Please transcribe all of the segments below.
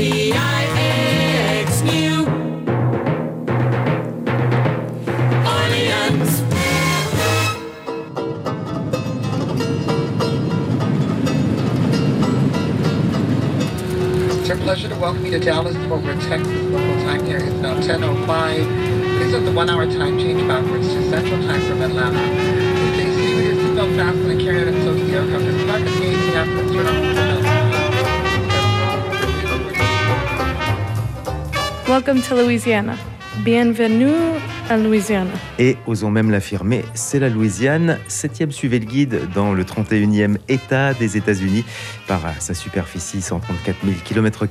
New. It's our pleasure to welcome you to Dallas Fort Worth, Texas. Local time here is now 10.05. This is the one-hour time change backwards to Central Time from Atlanta. Please stay with your seatbelt fastened and carry it until the aircraft is turn off Welcome to Louisiana. Bienvenue à Louisiana. Et osons même l'affirmer, c'est la Louisiane, septième suivez le guide dans le 31e État des États-Unis par sa superficie 134 000 km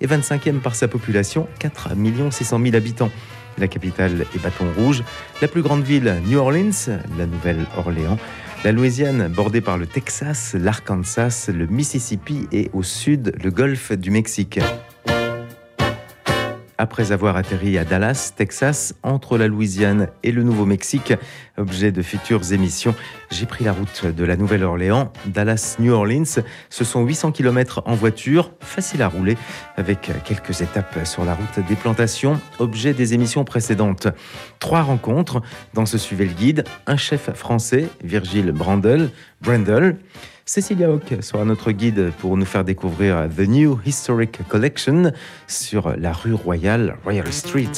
et 25e par sa population 4 600 000 habitants. La capitale est Bâton Rouge, la plus grande ville New Orleans, la Nouvelle-Orléans. La Louisiane, bordée par le Texas, l'Arkansas, le Mississippi et au sud le golfe du Mexique. Après avoir atterri à Dallas, Texas, entre la Louisiane et le Nouveau-Mexique, objet de futures émissions, j'ai pris la route de la Nouvelle-Orléans, Dallas-New Orleans. Ce sont 800 km en voiture, facile à rouler, avec quelques étapes sur la route des plantations, objet des émissions précédentes. Trois rencontres dans ce Suivez le guide. Un chef français, Virgile Brandel, Brandel. Cécilia Hock sera notre guide pour nous faire découvrir The New Historic Collection sur la rue Royale, Royal Street.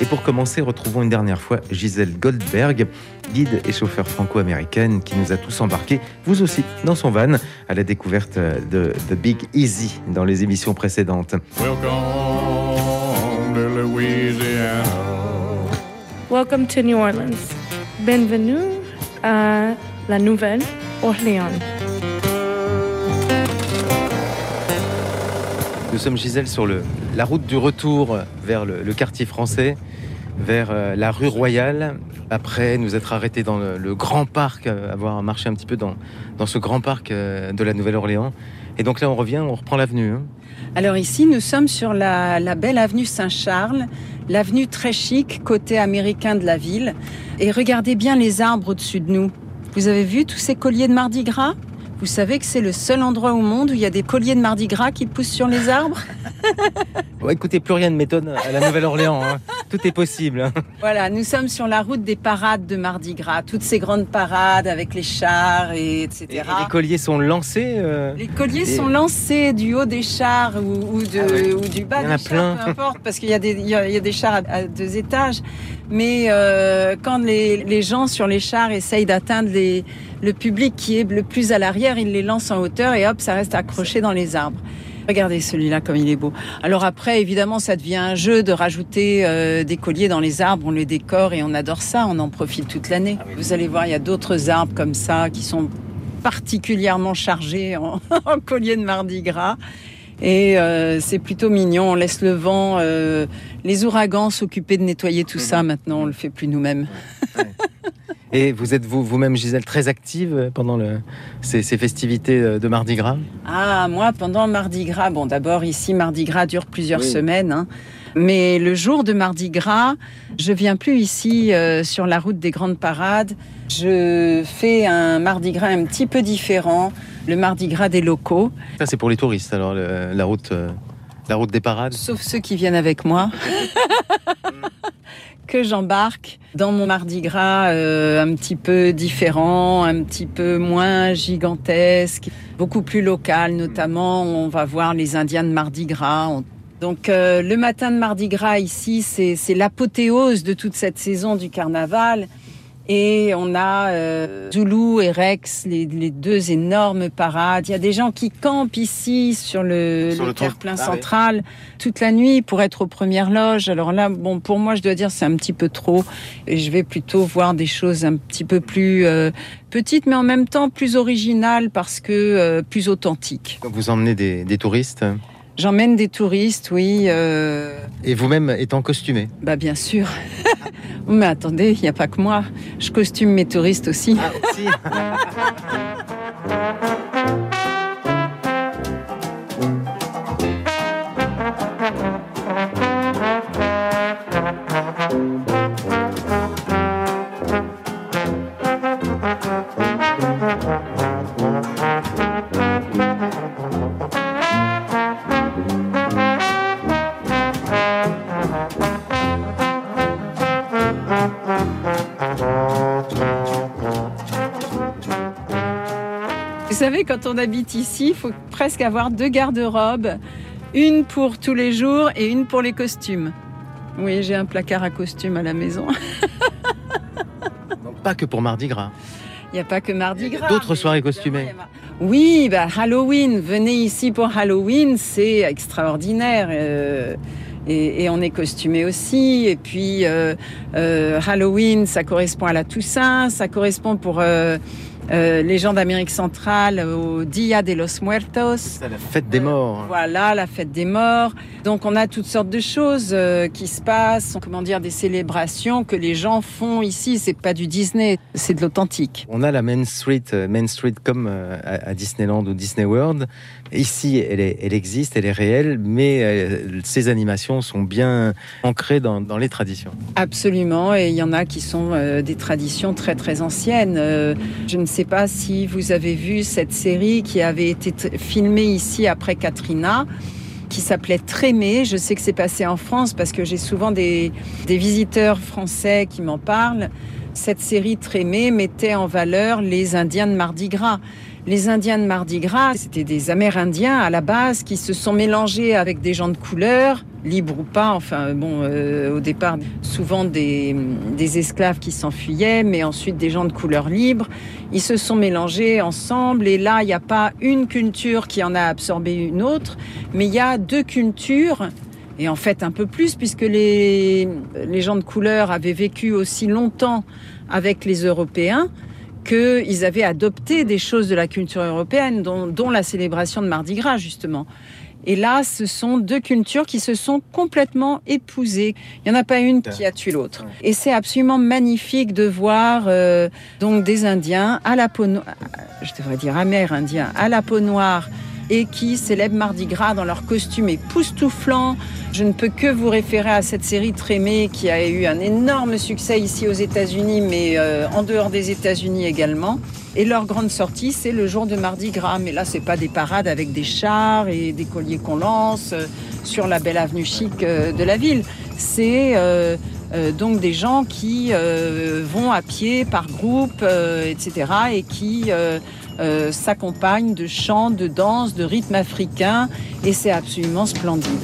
Et pour commencer, retrouvons une dernière fois Gisèle Goldberg, guide et chauffeur franco-américaine qui nous a tous embarqués, vous aussi, dans son van, à la découverte de The Big Easy dans les émissions précédentes. Welcome to Louisiana. Welcome to New Orleans. Bienvenue à la Nouvelle-Orléans. Nous sommes, Gisèle, sur la route du retour vers le, quartier français, vers euh, la rue Royale. Après nous être arrêtés dans le, grand parc, euh, avoir marché un petit peu dans, dans ce grand parc euh, de la Nouvelle-Orléans. Et donc là, on revient, on reprend l'avenue. hein. Alors ici, nous sommes sur la, la belle avenue Saint-Charles, l'avenue très chic, côté américain de la ville. Et regardez bien les arbres au-dessus de nous. Vous avez vu tous ces colliers de Mardi Gras? Vous savez que c'est le seul endroit au monde où il y a des colliers de Mardi Gras qui poussent sur les arbres? Bon, écoutez, plus rien ne m'étonne à la Nouvelle-Orléans. hein. Tout est possible. hein. Voilà, nous sommes sur la route des parades de Mardi Gras, toutes ces grandes parades avec les chars et etc. Et, et les colliers sont lancés. euh, Les colliers Et- sont lancés du haut des chars ou, ou de- Ah ouais. ou du bas Il y en a des chars, plein. peu importe, parce qu'il y, a des- il y a, il y a des chars à, à deux étages. Mais euh, quand les, les gens sur les chars essayent d'atteindre le public qui est le plus à l'arrière, ils les lancent en hauteur et hop, ça reste accroché dans les arbres. Regardez celui-là comme il est beau. Alors après, évidemment, ça devient un jeu de rajouter euh, des colliers dans les arbres, on les décore et on adore ça, on en profite toute l'année. Vous allez voir, il y a d'autres arbres comme ça qui sont particulièrement chargés en, en colliers de Mardi Gras. Et euh, c'est plutôt mignon, on laisse le vent, euh, les ouragans s'occuper de nettoyer tout ça maintenant, on le fait plus nous-mêmes. Et vous êtes vous- vous-même, Gisèle, très active pendant le- ces, ces festivités euh, de Mardi Gras? Ah, moi, pendant Mardi Gras, bon, d'abord, ici, Mardi Gras dure plusieurs Oui. semaines. hein. mais le jour de Mardi Gras, je viens plus ici euh, sur la route des grandes parades. Je fais un Mardi Gras un petit peu différent, le Mardi Gras des locaux, Ça, c'est pour les touristes, alors, le- la, route, euh, la route des parades? sauf ceux qui viennent avec moi. que j'embarque dans mon Mardi Gras euh, un petit peu différent, un petit peu moins gigantesque, beaucoup plus local notamment. On va voir les Indiens de Mardi Gras. On- Donc euh, le matin de Mardi Gras ici, c'est l'apothéose de toute cette saison du carnaval. Et on a euh, Zulu et Rex, les, les deux énormes parades. Il y a des gens qui campent ici sur le, Sur le le toit. terre-plein Ah oui. central toute la nuit pour être aux premières loges. Alors là, bon, pour moi, je dois dire, c'est un petit peu trop. Et je vais plutôt voir des choses un petit peu plus euh, petites, mais en même temps plus originales parce que euh, plus authentiques. Vous emmenez des, des touristes? J'emmène des touristes, oui. euh, et vous-même étant costumé. bah bien sûr. mais attendez, il n'y a pas que moi. Je costume mes touristes aussi. Ah, aussi savez, quand on habite ici, il faut presque avoir deux garde-robes, une pour tous les jours et une pour les costumes. Oui, j'ai un placard à costumes à la maison. Donc, pas que pour Mardi Gras. Il n'y a pas que Mardi Gras. D'autres soirées costumées. Oui, bah, Halloween. Venez ici pour Halloween, c'est extraordinaire. euh, et, et on est costumé aussi. Et puis euh, euh, Halloween, ça correspond à la Toussaint, ça correspond pour euh, euh, les gens d'Amérique centrale au Dia de los Muertos. C'est la fête des morts. Voilà, la fête des morts. Donc on a toutes sortes de choses euh, qui se passent, comment dire, des célébrations que les gens font ici. C'est pas du Disney, c'est de l'authentique. On a la Main Street, euh, Main Street comme euh, à Disneyland ou Disney World. Ici, elle, existe, elle est réelle, mais euh, ces animations sont bien ancrées dans, les traditions. Absolument, et il y en a qui sont euh, des traditions très très anciennes. Euh, je ne sais pas si vous avez vu cette série qui avait été filmée ici après Katrina qui s'appelait Trémé. Je sais que c'est passé en France parce que j'ai souvent des, des visiteurs français qui m'en parlent. Cette série Trémé mettait en valeur les Indiens de Mardi Gras. Les Indiens de Mardi Gras, c'était des Amérindiens à la base qui se sont mélangés avec des gens de couleur, libres ou pas. Enfin, bon, euh, au départ, souvent des, esclaves qui s'enfuyaient, mais ensuite des gens de couleur libre. Ils se sont mélangés ensemble et là, il n'y a pas une culture qui en a absorbé une autre, mais il y a deux cultures. Et en fait, un peu plus, puisque les gens de couleur avaient vécu aussi longtemps avec les Européens qu'ils avaient adopté des choses de la culture européenne, dont, la célébration de Mardi Gras, justement. Et là, ce sont deux cultures qui se sont complètement épousées. Il n'y en a pas une qui a tué l'autre. Et c'est absolument magnifique de voir euh, donc des Indiens à la peau, no- je devrais dire amérindiens, à la peau noire et qui célèbrent Mardi Gras dans leur costume époustouflant. Je ne peux que vous référer à cette série Trémé qui a eu un énorme succès ici aux États-Unis, mais euh, en dehors des États-Unis également. Et leur grande sortie, c'est le jour de Mardi Gras. Mais là, c'est pas des parades avec des chars et des colliers qu'on lance euh, sur la belle avenue chic euh, de la ville. C'est euh, euh, donc des gens qui euh, vont à pied par groupe, euh, etc. et qui euh, s'accompagnent de chants, de danses, de rythmes africains. Et c'est absolument splendide.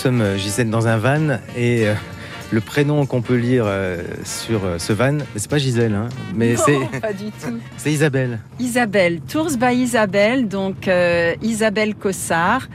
Sommes, euh, Gisèle, dans un van et euh, le prénom qu'on peut lire euh, sur euh, ce van, c'est pas Gisèle, hein, mais c'est- pas du tout. c'est Isabelle. Isabelle, Tours by Isabelle, donc Isabelle Cossard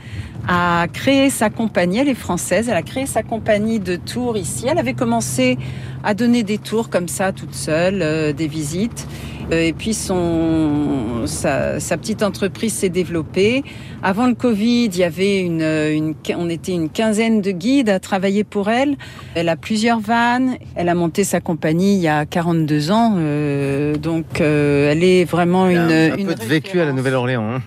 a créé sa compagnie, elle est française, elle a créé sa compagnie de tours ici. Elle avait commencé à donner des tours comme ça toute seule, euh, des visites. Euh, et puis son, sa, sa petite entreprise s'est développée. Avant le Covid, il y avait une, une, on était une quinzaine de guides à travailler pour elle. Elle a plusieurs vannes. Elle a monté sa compagnie il y a 42 ans. euh, donc euh, elle est vraiment une, un, un une peu de vécu à la. Nouvelle-Orléans. hein.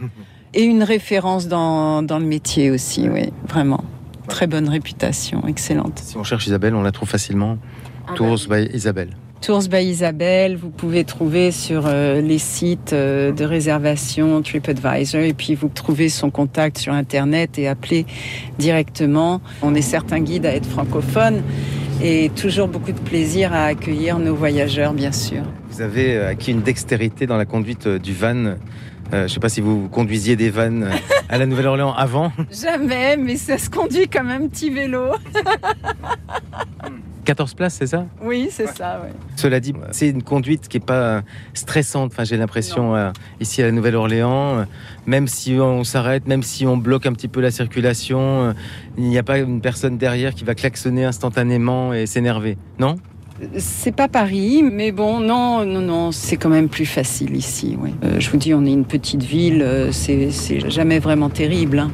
Et une référence dans, dans le métier aussi, oui, vraiment. Très bonne réputation, excellente. Si on cherche Isabelle, on la trouve facilement. Ah Tours by Isabelle. Tours by Isabelle, vous pouvez trouver sur euh, les sites euh, de réservation TripAdvisor et puis vous trouvez son contact sur Internet et appelez directement. On est certains guides à être francophones et toujours beaucoup de plaisir à accueillir nos voyageurs, bien sûr. Vous avez euh, acquis une dextérité dans la conduite du van. Euh, je ne sais pas si vous conduisiez des vannes euh, à la Nouvelle-Orléans avant. Jamais, mais ça se conduit comme un petit vélo. 14 places, c'est ça? Oui, c'est ça, oui. Cela dit, c'est une conduite qui n'est pas stressante. Enfin, j'ai l'impression euh, ici à la Nouvelle-Orléans, euh, même si on s'arrête, même si on bloque un petit peu la circulation, euh, il n'y a pas une personne derrière qui va klaxonner instantanément et s'énerver. Non? C'est pas Paris, mais bon, non, non, non, c'est quand même plus facile ici. Oui. Euh, je vous dis, on est une petite ville, euh, c'est jamais vraiment terrible. hein.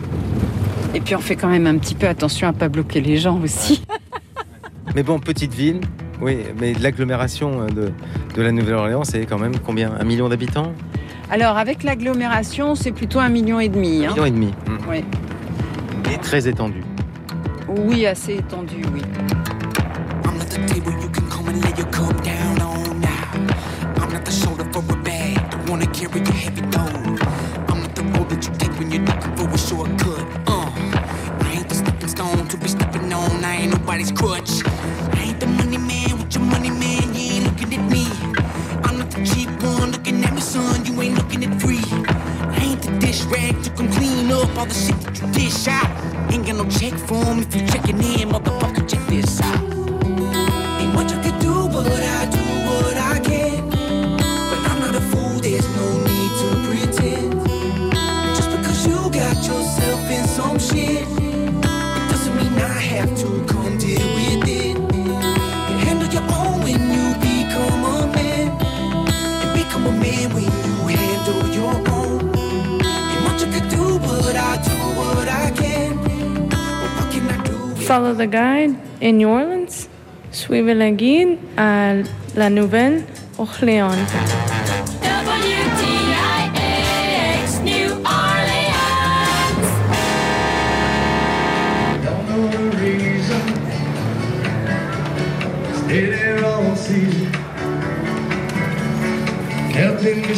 Et puis on fait quand même un petit peu attention à pas bloquer les gens aussi. Mais bon, petite ville, oui, mais l'agglomération euh, de, de la Nouvelle-Orléans, c'est quand même combien? Un million d'habitants? Alors avec l'agglomération, c'est plutôt un million et demi. Un hein. million et demi. Oui. Et très étendu. Oui, assez étendu, oui. Lay your cup down on now. I'm not the shoulder for a bag, don't wanna carry your heavy load. I'm not the road that you take when you're looking for a shortcut. Uh, I ain't the stepping stone to be stepping on. I ain't nobody's crutch. I ain't the money man with your money man. You ain't looking at me. I'm not the cheap one looking at me, son. You ain't looking at free. I ain't the dish rag to come clean up all the shit that you dish out. Ain't got no check form if you checking in, motherfucker. Check this out. Some shit, it doesn't mean I have to come deal with it. Handle your own when you become a man, become a man when you handle your own. Much I can do, but I do what I can. What can I do? Follow the guide in New Orleans. Suivez le guide à la Nouvelle-Orléans.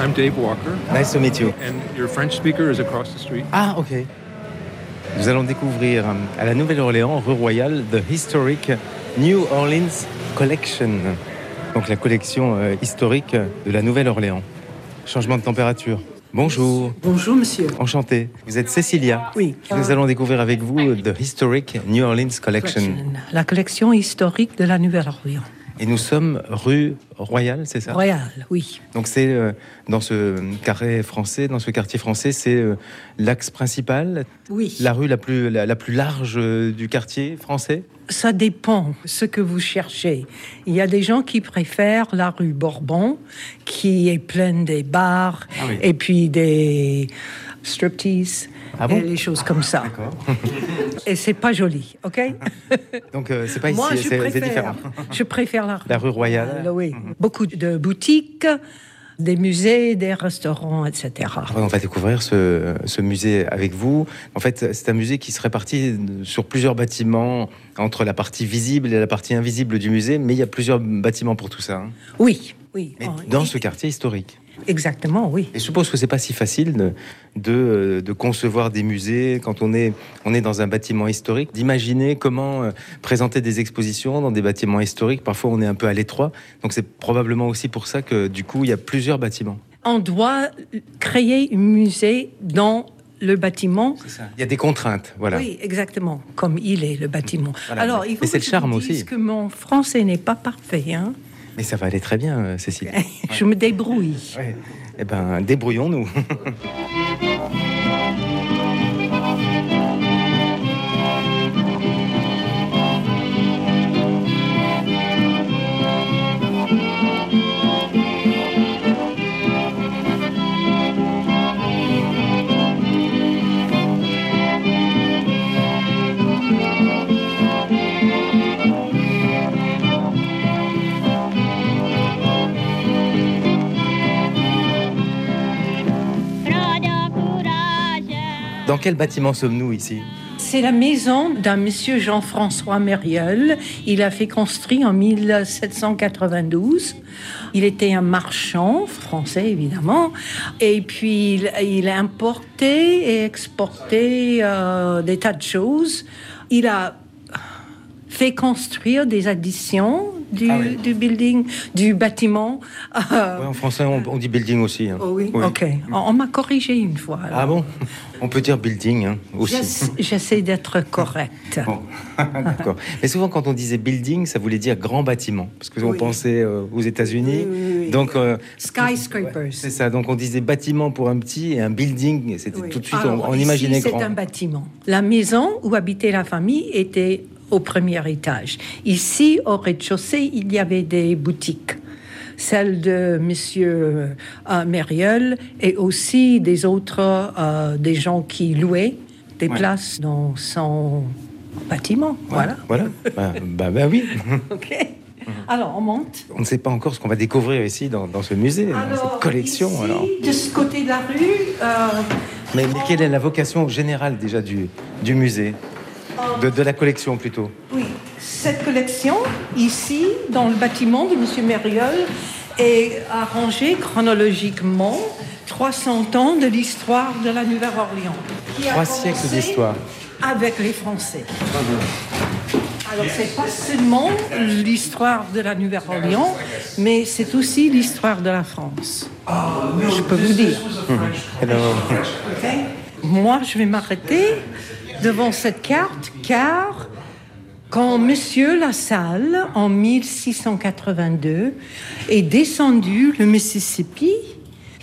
I'm Dave Walker, Nice to meet you. and your French speaker is across the street. Ah, ok. Nous allons découvrir euh, à la Nouvelle-Orléans, rue Royale, The Historic New Orleans Collection. Donc la collection euh, historique de la Nouvelle-Orléans. Changement de température. Bonjour, Bonjour monsieur. enchanté. Vous êtes Cécilia. Oui. Nous allons découvrir avec vous The Historic New Orleans Collection. La collection historique de la Nouvelle-Orléans. Et nous sommes rue Royale, c'est ça? Royal, oui. Donc c'est euh, dans ce carré français, dans ce quartier français, c'est euh, l'axe principal, Oui. la rue la plus, la, la plus large euh, du quartier français? Ça dépend ce que vous cherchez. Il y a des gens qui préfèrent la rue Bourbon, qui est pleine des bars Ah oui. et puis des striptease Ah bon les choses comme ça. Et c'est pas joli, ok Donc euh, c'est pas ici, Moi, c'est différent. je préfère la rue, La rue Royale. Euh, oui. Beaucoup de boutiques, des musées, des restaurants, etc. On va découvrir ce, ce musée avec vous. En fait, c'est un musée qui se répartit sur plusieurs bâtiments entre la partie visible et la partie invisible du musée, mais il y a plusieurs bâtiments pour tout ça. hein. Oui, oui. Mais Oh, dans ce quartier historique. Exactement, oui. Et je suppose que c'est pas si facile de, de, de concevoir des musées quand on est, on est dans un bâtiment historique, d'imaginer comment euh, présenter des expositions dans des bâtiments historiques. Parfois, on est un peu à l'étroit. Donc, c'est probablement aussi pour ça que, du coup, il y a plusieurs bâtiments. On doit créer un musée dans le bâtiment. Il y a des contraintes, voilà. Oui, exactement, comme il est le bâtiment. Voilà. Alors, il faut Mais c'est que le je charme vous dise aussi. que mon français n'est pas parfait. Hein. Mais ça va aller très bien, euh, Cécile. Je me débrouille. Ouais. Eh ben, débrouillons-nous. Dans quel bâtiment sommes-nous ici? C'est la maison d'un monsieur Jean-François Mériel. Il a fait construire en 1792. Il était un marchand français, évidemment. Et puis, il, il a importé et exporté euh, des tas de choses. Il a fait construire des additions du, Ah oui. du building, du bâtiment. Ouais, En français, on, on dit building aussi. hein. oh oui, ok. On, on m'a corrigé une fois. alors. Ah bon? On peut dire building hein, aussi. J'essa- J'essaie d'être correcte. Bon, d'accord. Mais souvent, quand on disait building, ça voulait dire grand bâtiment, parce que on pensait euh, aux États-Unis. Donc, euh, Skyscrapers. c'est ça. Donc, on disait bâtiment pour un petit et un building. C'était tout de suite, Alors, on, imaginait c'est grand. un bâtiment. La maison où habitait la famille était au premier étage. Ici, au rez-de-chaussée, il y avait des boutiques. Celle de Monsieur euh, Mériel et aussi des autres, euh, des gens qui louaient des Ouais. places dans son bâtiment. Voilà. Voilà. bah, bah, bah oui. OK. Alors, on monte. On ne sait pas encore ce qu'on va découvrir ici dans, dans ce musée, dans cette collection. ici, alors. de ce côté de la rue, euh, Mais, mais quelle est la vocation générale déjà du, du musée? De, de la collection plutôt Oui, cette collection, ici, dans le bâtiment de M. Mériol, est arrangée chronologiquement 300 ans de l'histoire de la Nouvelle-Orléans. Trois siècles d'histoire. Avec les Français. Alors, c'est pas seulement l'histoire de la Nouvelle-Orléans, mais c'est aussi l'histoire de la France. Je peux vous dire. Moi, je vais m'arrêter devant cette carte car quand Monsieur Lassalle, en 1682, est descendu le Mississippi,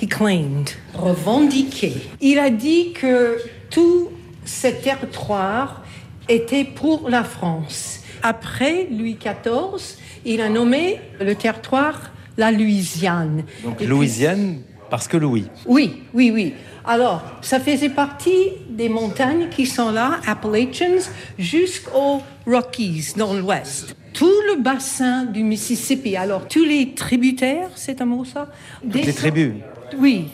he claimed, revendiqué. Il a dit que tout ce territoire était pour la France. Après Louis XIV, il a nommé le territoire la Louisiane. donc Et puis- Louisiane, parce que Louis. oui, oui, oui. Alors, ça faisait partie des montagnes qui sont là, Appalachians, jusqu'aux Rockies dans l'ouest. Tout le bassin du Mississippi, alors tous les tributaires, c'est un mot ça? Toutes les tribus. Oui,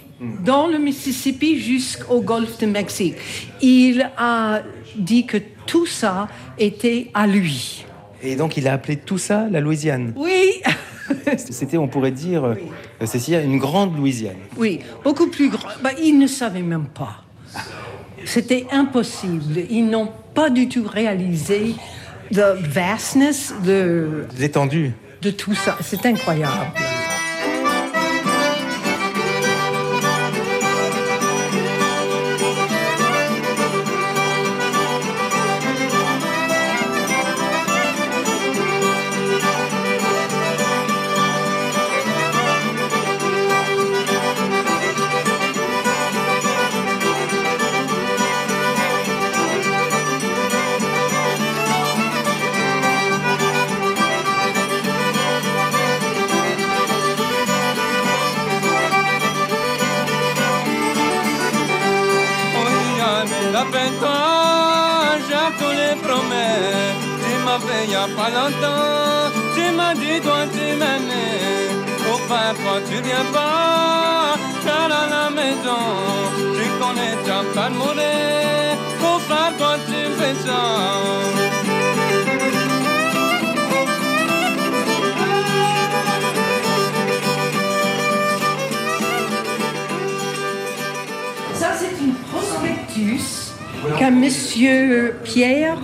dans le Mississippi jusqu'au golfe de Mexique. Il a dit que tout ça était à lui. Et donc il a appelé tout ça la Louisiane. Oui, C'était, on pourrait dire, euh, Cécilia, une grande Louisiane. Oui, beaucoup plus grand. Bah, ils ne savaient même pas. C'était impossible. Ils n'ont pas du tout réalisé the vastness de, L'étendue. de tout ça. C'est incroyable. Qu'un monsieur Pierre,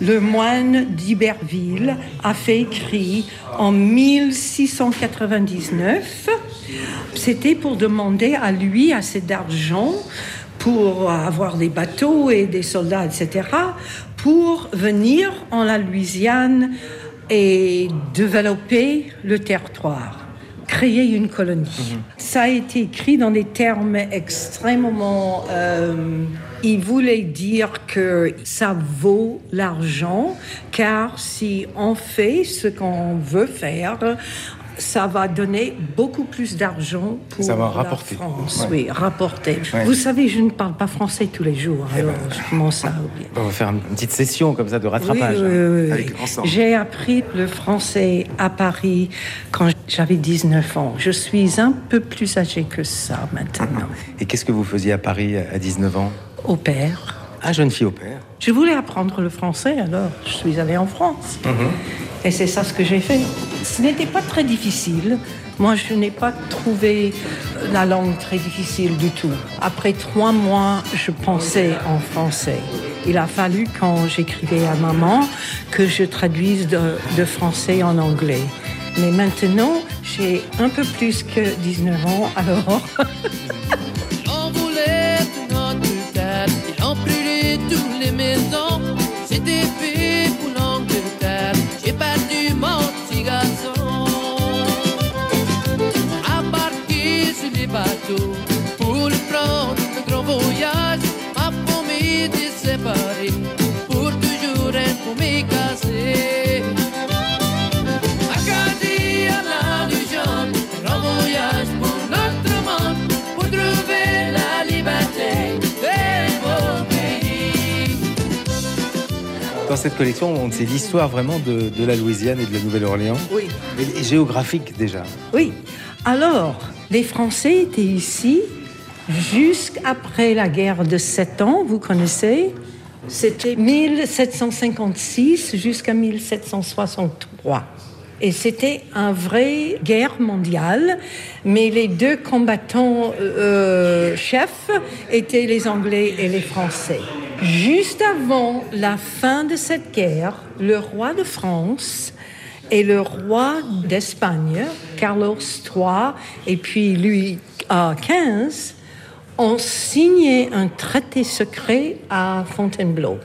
le moine d'Iberville, a fait écrit en 1699. C'était pour demander à lui assez d'argent pour avoir des bateaux et des soldats, etc., pour venir en la Louisiane et développer le territoire créer une colonie. Ça a été écrit dans des termes extrêmement... euh, il voulait dire que ça vaut l'argent, car si on fait ce qu'on veut faire, ça va donner beaucoup plus d'argent pour Ça va la rapporter. France. Ouais. Oui, rapporter. Ouais. Vous savez, je ne parle pas français tous les jours, alors je commence à oublier. On va faire une petite session comme ça de rattrapage. Oui, oui, oui, oui. Avec ensemble. J'ai appris le français à Paris quand j'avais 19 ans. Je suis un peu plus âgée que ça maintenant. Et qu'est-ce que vous faisiez à Paris à 19 ans? Au père. Ah, jeune fille au père. Je voulais apprendre le français, alors je suis allée en France. Et c'est ça ce que j'ai fait. Ce n'était pas très difficile. Moi, je n'ai pas trouvé la langue très difficile du tout. Après trois mois, je pensais en français. Il a fallu, quand j'écrivais à maman, que je traduise de, français en anglais. Mais maintenant, j'ai un peu plus que 19 ans, alors toutes les maisons. C'était fait pour l'Angleterre, j'ai perdu mon petit garçon. Embarqué sur les bateaux pour le prendre le grand voyage, m'a promis de séparer dans cette collection, on c'est l'histoire vraiment de, de la Louisiane et de la Nouvelle-Orléans. Oui. Et, et géographique déjà. Oui. Alors, les Français étaient ici jusqu'après la guerre de Sept Ans, vous connaissez? C'était 1756 jusqu'à 1763. Et c'était une vraie guerre mondiale, mais les deux combattants euh, chefs étaient les Anglais et les Français. Juste avant la fin de cette guerre, le roi de France et le roi d'Espagne, Carlos III, et puis Louis XV, ont signé un traité secret à Fontainebleau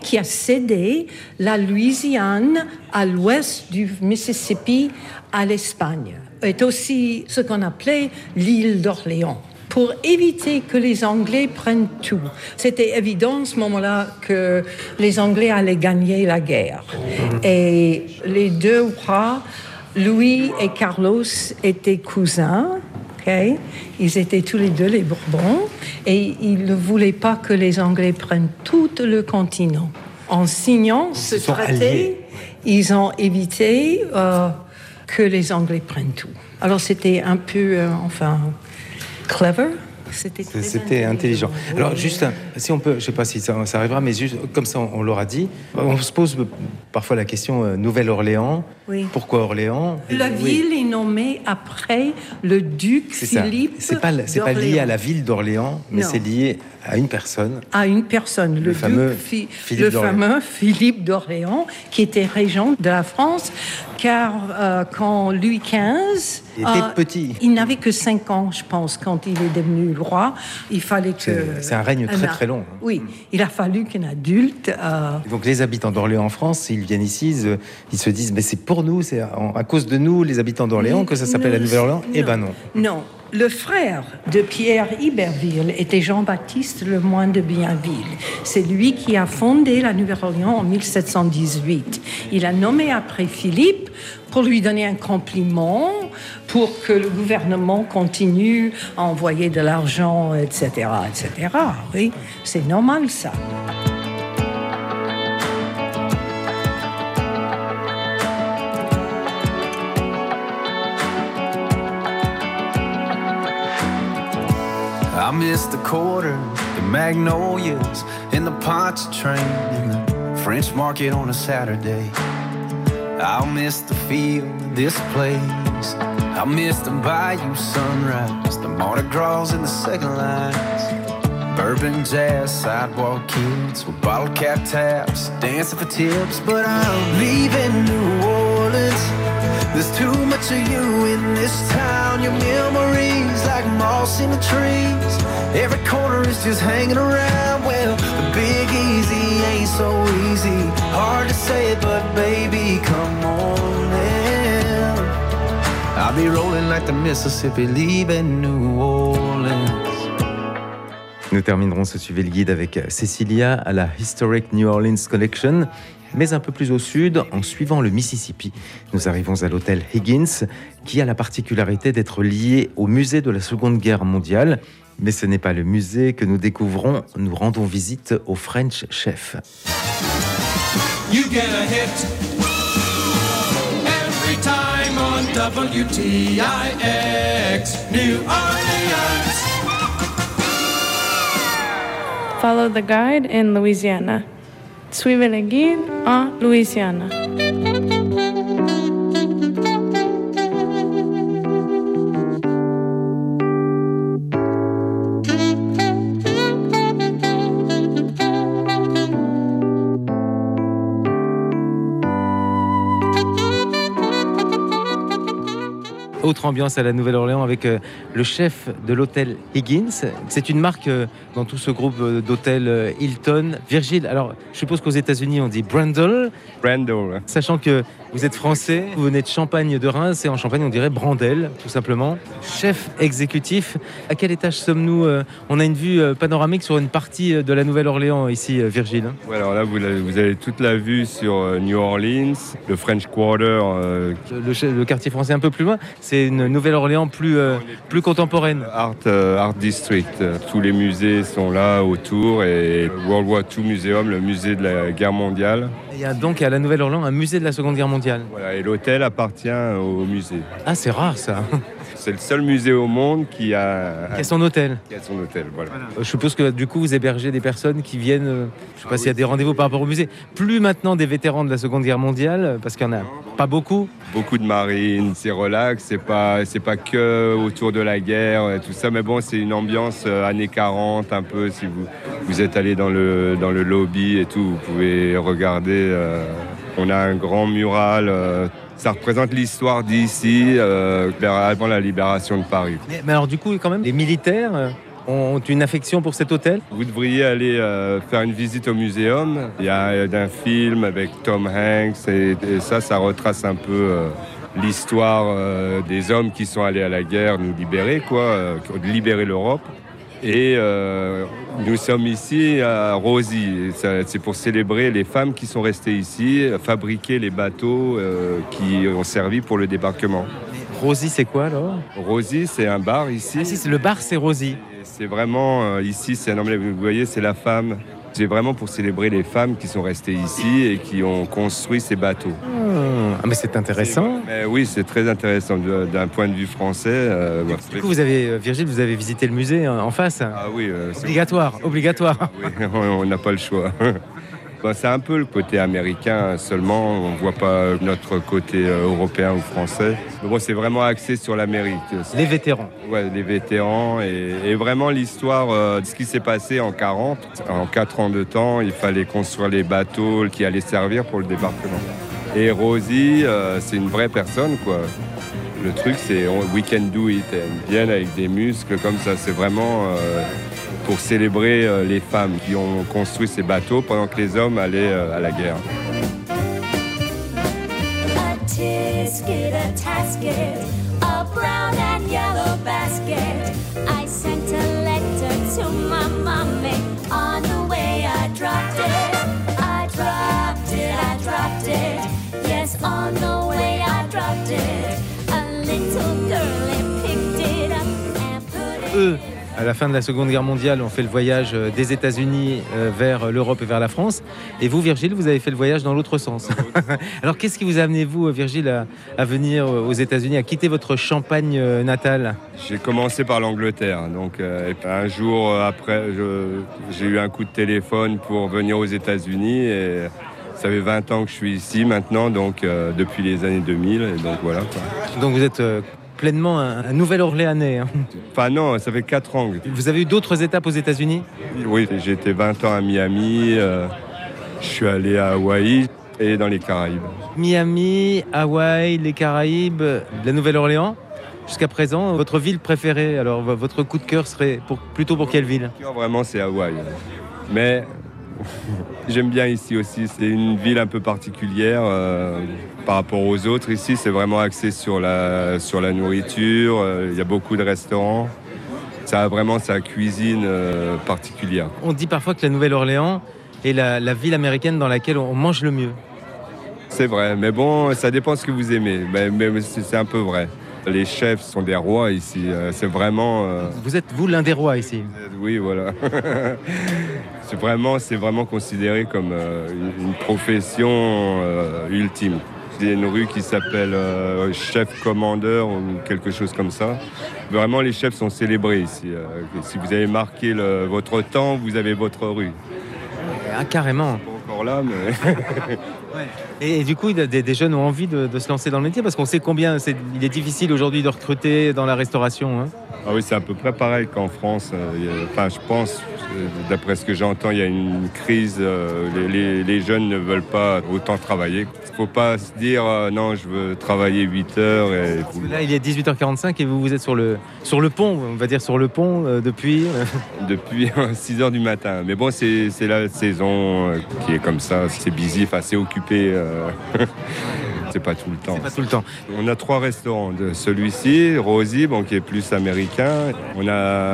qui a cédé la Louisiane à l'ouest du Mississippi à l'Espagne. est aussi ce qu'on appelait l'île d'Orléans pour éviter que les Anglais prennent tout. C'était évident à ce moment-là que les Anglais allaient gagner la guerre. Et les deux rois, Louis et Carlos, étaient cousins. ok? Ils étaient tous les deux les Bourbons et ils ne voulaient pas que les Anglais prennent tout le continent. En signant ce traité, alliés. ils ont évité euh, que les Anglais prennent tout. Alors c'était un peu, euh, enfin, clever? C'était intelligent. Alors juste, un- si on peut, je sais pas si ça, ça arrivera, mais juste comme ça on, on l'aura dit, on se pose parfois la question euh, Nouvelle-Orléans. Oui. Pourquoi Orléans? La Oui, ville est nommée après le duc. Philippe. C'est pas, c'est pas lié à la ville d'Orléans, mais c'est lié à une personne. à une personne, le, fameux Phi- Philippe le fameux Philippe d'Orléans, qui était régent de la France, car euh, quand Louis XV... Il était petit. Il n'avait que 5 ans, je pense, quand il est devenu roi. Il fallait que... C'est- un règne très, très long. Oui, il a fallu qu'un adulte... euh, Donc les habitants d'Orléans en France, s'ils viennent ici, ils, euh, se disent, mais c'est pour nous, c'est en- à cause de nous, les habitants d'Orléans, que ça s'appelle la Nouvelle-Orléans? Eh ben non. Non. Le frère de Pierre Iberville était Jean-Baptiste Lemoyne de Bienville. C'est lui qui a fondé la Nouvelle-Orléans en 1718. Il a nommé après Philippe pour lui donner un compliment, pour que le gouvernement continue à envoyer de l'argent, etc., etc. Oui, c'est normal ça. Miss the quarter, the magnolias, and the Pontchartrain, and the French market on a Saturday. I'll miss the feel of this place. I'll miss the bayou sunrise, the Mardi Gras and the second lines. Bourbon jazz, sidewalk kids with bottle cap taps, dancing for tips. But I'm leaving New Orleans. There's too much of you in this town. Your memories like moss in the trees. Every corner is just hanging around. Well, the big easy ain't so easy. Hard to say it, but baby, come on in. I'll be rolling like the Mississippi, leaving New Orleans. Nous terminerons ce suivi le guide avec Cecilia à la Historic New Orleans Collection. Mais un peu plus au sud, en suivant le Mississippi, nous arrivons à l'hôtel Higgins, qui a la particularité d'être lié au musée de la Seconde Guerre mondiale. Mais ce n'est pas le musée que nous découvrons, nous rendons visite au French Chef. You get a hit every time on WTIX New Orleans. Follow the guide in Louisiana. Suivez le guide Autre ambiance à la Nouvelle-Orléans avec euh, le chef de l'hôtel Higgins. C'est une marque euh, dans tout ce groupe euh, d'hôtels Hilton. Virgile, alors je suppose qu'aux États-Unis on dit Brandel. Brandel. Sachant que vous êtes français, vous venez de Champagne de Reims et en Champagne on dirait Brandel, tout simplement. Chef exécutif, à quel étage sommes-nous On a une vue panoramique sur une partie de la Nouvelle-Orléans ici, Virgile. Ouais, alors là, vous avez, vous avez toute la vue sur New Orleans, le French Quarter. euh, Le, le- le quartier français un peu plus loin, c'est c'est une Nouvelle-Orléans plus, euh, plus contemporaine. Art, euh, Art District. Euh, Tous les musées sont là autour et World War II Museum, le musée de la guerre mondiale. Il y a donc à la Nouvelle-Orléans un musée de la Seconde Guerre mondiale. Voilà, et l'hôtel appartient au musée. Ah, c'est rare ça. C'est le seul musée au monde qui a, y a son hôtel. qui a son hôtel. Voilà. Je suppose que du coup vous hébergez des personnes qui viennent, euh, je sais pas s'il y a des rendez-vous par rapport au musée. Plus maintenant des vétérans de la Seconde Guerre mondiale, euh, parce qu'il y en a pas beaucoup. Beaucoup de marines, c'est relax, c'est pas, c'est pas que autour de la guerre et tout ça, mais bon, c'est une ambiance euh, années 40 un peu. Si vous, vous êtes allé dans le, dans le lobby et tout, vous pouvez regarder. euh, on a un grand mural. Ça représente l'histoire d'ici, euh, avant la libération de Paris. Mais, mais alors du coup quand même, les militaires euh, ont une affection pour cet hôtel? Vous devriez aller euh, faire une visite au muséum. Il y a euh, un film avec Tom Hanks et, et ça, ça retrace un peu euh, l'histoire euh, des hommes qui sont allés à la guerre nous libérer, quoi, euh, libérer l'Europe. Et euh, nous sommes ici à Rosy. C'est pour célébrer les femmes qui sont restées ici, fabriquer les bateaux euh, qui ont servi pour le débarquement. Rosie, c'est quoi alors? Rosy, c'est un bar ici. Ah si, le bar, c'est Rosie. Et C'est vraiment euh, ici, c'est. Vous voyez, c'est la femme. C'est vraiment pour célébrer les femmes qui sont restées ici et qui ont construit ces bateaux. Ah, mais c'est intéressant. Mais oui, c'est très intéressant d'un point de vue français. euh, Du coup, vous avez, euh, Virgile, vous avez visité le musée euh, en face. Ah oui, euh, Obligatoire, obligatoire. oui, on n'a pas le choix. Bah, c'est un peu le côté américain seulement. On ne voit pas notre côté euh, européen ou français. Mais bon, c'est vraiment axé sur l'Amérique. Les vétérans. Ouais, les vétérans et, et vraiment l'histoire euh, de ce qui s'est passé en 40. En 4 ans de temps, il fallait construire les bateaux qui allaient servir pour le débarquement. Et Rosie, euh, c'est une vraie personne, quoi. Le truc, c'est on- we can do it. Elles viennent avec des muscles comme ça. C'est vraiment euh, pour célébrer euh, les femmes qui ont construit ces bateaux pendant que les hommes allaient euh, à la guerre. A tisket, a tasket, a brown and yellow basket. I sent a letter to my mommy. On the way, I dropped it. I dropped it, I dropped it. Yes, on the way, I dropped it. A little girlie picked it up and put it. À la fin de la Seconde Guerre mondiale, ont fait le voyage euh, des États-Unis euh, vers l'Europe et vers la France. Et vous, Virgile, vous avez fait le voyage dans l'autre sens. Alors, qu'est-ce qui vous a amené, vous, Virgile, à, à venir euh, aux États-Unis, à quitter votre Champagne euh, natale? J'ai commencé par l'Angleterre. Donc, euh, un jour euh, après, j'ai eu un coup de téléphone pour venir aux États-Unis. Et ça fait 20 ans que je suis ici maintenant, donc euh, depuis les années 2000. Et donc voilà. quoi. Donc, vous êtes euh, pleinement un, un Nouvel-Orléanais. hein. Enfin non, ça fait 4 ans. Vous avez eu d'autres étapes aux États-Unis? Oui, j'ai été 20 ans à Miami. euh, je suis allé à Hawaï et dans les Caraïbes. Miami, Hawaï, les Caraïbes, la Nouvelle-Orléans. Jusqu'à présent, votre ville préférée, alors votre coup de cœur serait pour, plutôt pour quelle ville? Vraiment, c'est Hawaï. Mais j'aime bien ici aussi. C'est une ville un peu particulière euh, par rapport aux autres. Ici, c'est vraiment axé sur la, sur la nourriture. euh, Il y a beaucoup de restaurants. Ça a vraiment sa cuisine euh, particulière. On dit parfois que la Nouvelle-Orléans est la, la ville américaine dans laquelle on mange le mieux. C'est vrai, mais bon, ça dépend de ce que vous aimez. Mais, mais c'est un peu vrai. Les chefs sont des rois ici. euh, C'est vraiment. euh, Vous êtes, vous, l'un des rois ici. Oui, voilà. c'est vraiment, c'est vraiment considéré comme euh, une, une profession ultime. Il y a une rue qui s'appelle euh, chef commandeur ou quelque chose comme ça. Vraiment, les chefs sont célébrés ici. euh, si vous avez marqué le- votre temps, vous avez votre rue. Ah, carrément. Pas encore là, mais Et, et du coup, des, des jeunes ont envie de, de se lancer dans le métier parce qu'on sait combien il est difficile aujourd'hui de recruter dans la restauration. hein. Ah oui, c'est à peu près pareil qu'en France. Euh, Enfin, je pense, d'après ce que j'entends, il y a une crise. euh, Les, les- les jeunes ne veulent pas autant travailler. Il ne faut pas se dire euh, non, je veux travailler 8 heures. Et... Là, il est 18h45 et vous, vous êtes sur le, sur le pont, on va dire sur le pont euh, depuis. euh, Depuis 6 heures du matin. Mais bon, c'est la saison euh, qui est comme ça. C'est busy, enfin, c'est occupé. euh, c'est pas tout le temps. pas tout le temps. On a trois restaurants. Celui-ci, Rosie, bon, qui est plus américain. On a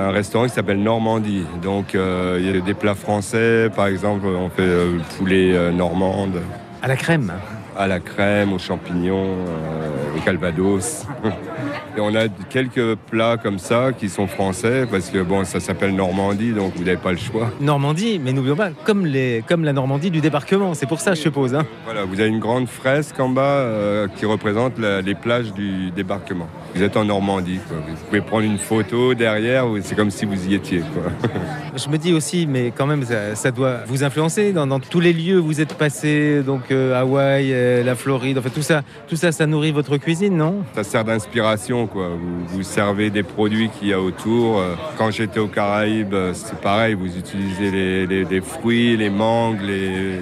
un restaurant qui s'appelle Normandie. Donc, euh, il y a des plats français. Par exemple, on fait euh, le poulet euh, normande À la crème. à la crème, aux champignons. euh, au Calvados. Et on a quelques plats comme ça qui sont français parce que bon, ça s'appelle Normandie, donc vous n'avez pas le choix. Normandie, mais n'oublions pas, comme, les, comme la Normandie du débarquement, c'est pour ça, je suppose. hein. Voilà, vous avez une grande fresque en bas euh, qui représente la- les plages du débarquement. Vous êtes en Normandie, quoi. vous pouvez prendre une photo derrière, c'est comme si vous y étiez. Quoi. Je me dis aussi, mais quand même, ça, ça doit vous influencer dans, dans tous les lieux où vous êtes passé, donc euh, Hawaï, euh, la Floride, enfin tout ça, tout ça, ça nourrit votre cuisine, non? Ça sert d'inspiration, quoi. Vous, vous servez des produits qu'il y a autour. Euh, Quand j'étais aux Caraïbes, euh, c'est pareil, vous utilisez les, les- les fruits, les mangues, les...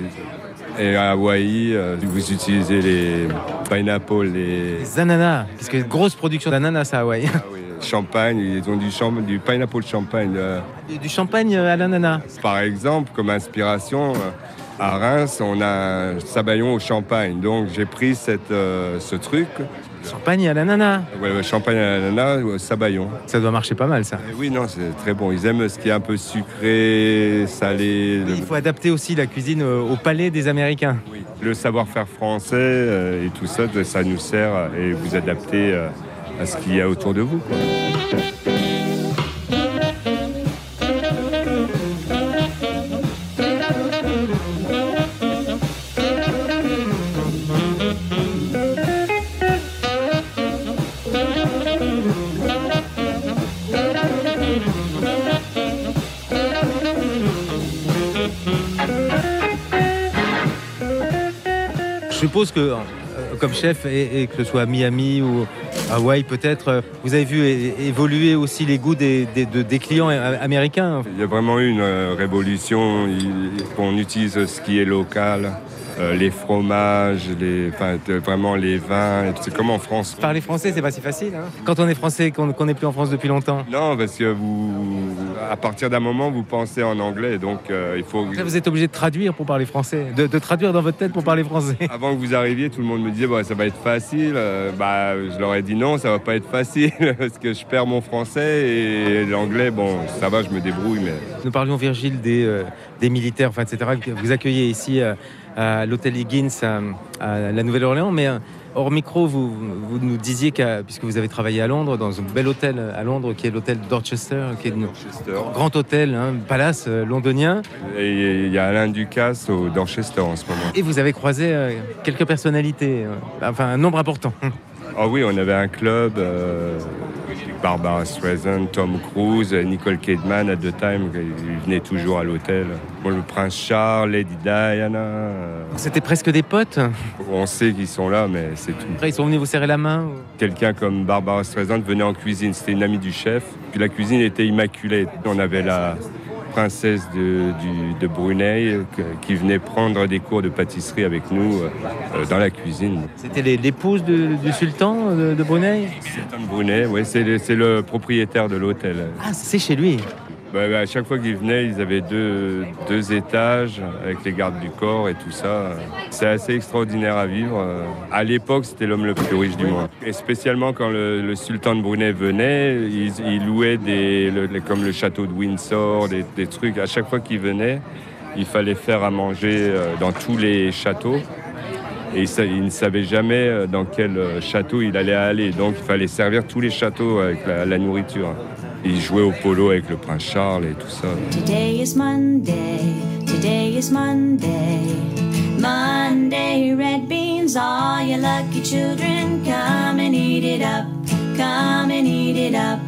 Et à Hawaï, euh, vous utilisez les pineapples, les Les ananas, parce que grosse production d'ananas à Hawaï. champagne, ils ont du, champ- du pineapple champagne. Du- Du champagne à l'ananas. Par exemple, comme inspiration, à Reims, on a un sabayon au champagne. Donc j'ai pris cette, euh, ce truc, Champagne à l'ananas. ouais, ouais, champagne à l'ananas sabayon. Ça doit marcher pas mal, ça. Et oui, non, c'est très bon. Ils aiment ce qui est un peu sucré, salé. Il faut adapter aussi la cuisine au, palais des Américains. Le savoir-faire français euh, et tout ça, ça nous sert et vous adapter euh, à ce qu'il y a autour de vous. quoi. Suppose que, euh, comme chef, et, que ce soit à Miami ou Hawaï peut-être, euh, vous avez vu évoluer aussi les goûts des, des- de- des clients américains. Il y a vraiment eu une euh, révolution. Il- On utilise ce qui est local, euh, les fromages, les, vraiment les vins. C'est comme en France. Parler français, c'est pas si facile. hein. Quand on est français, qu'on n'est plus en France depuis longtemps. Non, parce que vous, à partir d'un moment, vous pensez en anglais, donc euh, il faut. Vous êtes obligé de traduire pour parler français, de, de traduire dans votre tête pour parler français. Avant que vous arriviez, tout le monde me disait bon, ça va être facile. Euh, bah, je leur ai dit non, ça va pas être facile parce que je perds mon français et l'anglais, bon, ça va, je me débrouille, mais Nous parlions, Virgile, des, des militaires, enfin, etc., que vous accueillez ici à l'hôtel Higgins à, la Nouvelle-Orléans. Mais euh, hors micro, vous, vous nous disiez, qu'à- puisque vous avez travaillé à Londres, dans un bel hôtel à Londres qui est l'hôtel Dorchester, qui est un grand hôtel, un palace euh, londonien. Et il y a Alain Ducasse au Dorchester en ce moment. Et vous avez croisé euh, quelques personnalités, enfin un nombre important. Ah oui, on avait un club, euh, Barbara Streisand, Tom Cruise, Nicole Kidman à The Time, ils venaient toujours à l'hôtel. Bon, le prince Charles, Lady Diana. C'était presque des potes. on sait qu'ils sont là, mais c'est tout. Après, ils sont venus vous serrer la main. ou- Quelqu'un comme Barbara Streisand venait en cuisine, c'était une amie du chef. Puis la cuisine était immaculée. On avait la princesse de, du- de Brunei que- qui venait prendre des cours de pâtisserie avec nous euh, dans la cuisine. C'était l'épouse du sultan de, de Brunei? Sultan de Brunei, oui, c'est le, c'est le propriétaire de l'hôtel. Ah, c'est chez lui. Bah, bah, à chaque fois qu'ils venaient, ils avaient deux, deux étages avec les gardes du corps et tout ça. C'est assez extraordinaire à vivre. À l'époque, c'était l'homme le plus riche du monde. Et spécialement quand le, le sultan de Brunei venait, ils, ils louaient des, le- comme le château de Windsor, des, des trucs. À chaque fois qu'il venait, il fallait faire à manger euh, dans tous les châteaux. Et il, il ne savait jamais euh, dans quel euh, château il allait aller. Donc il fallait servir tous les châteaux avec la, la nourriture. Il jouait au polo avec le prince Charles et tout ça. Today is Monday, today is Monday. Monday, red beans, all you lucky children, come and eat it up, come and eat it up.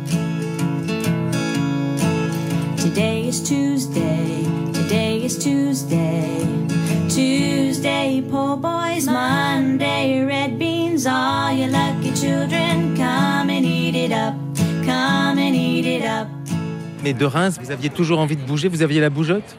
Today is Tuesday, today is Tuesday. Tuesday, poor boys, Monday, red beans, all you lucky children, come and eat it up, Mais de Reims, vous aviez toujours envie de bouger Vous aviez la bougeotte?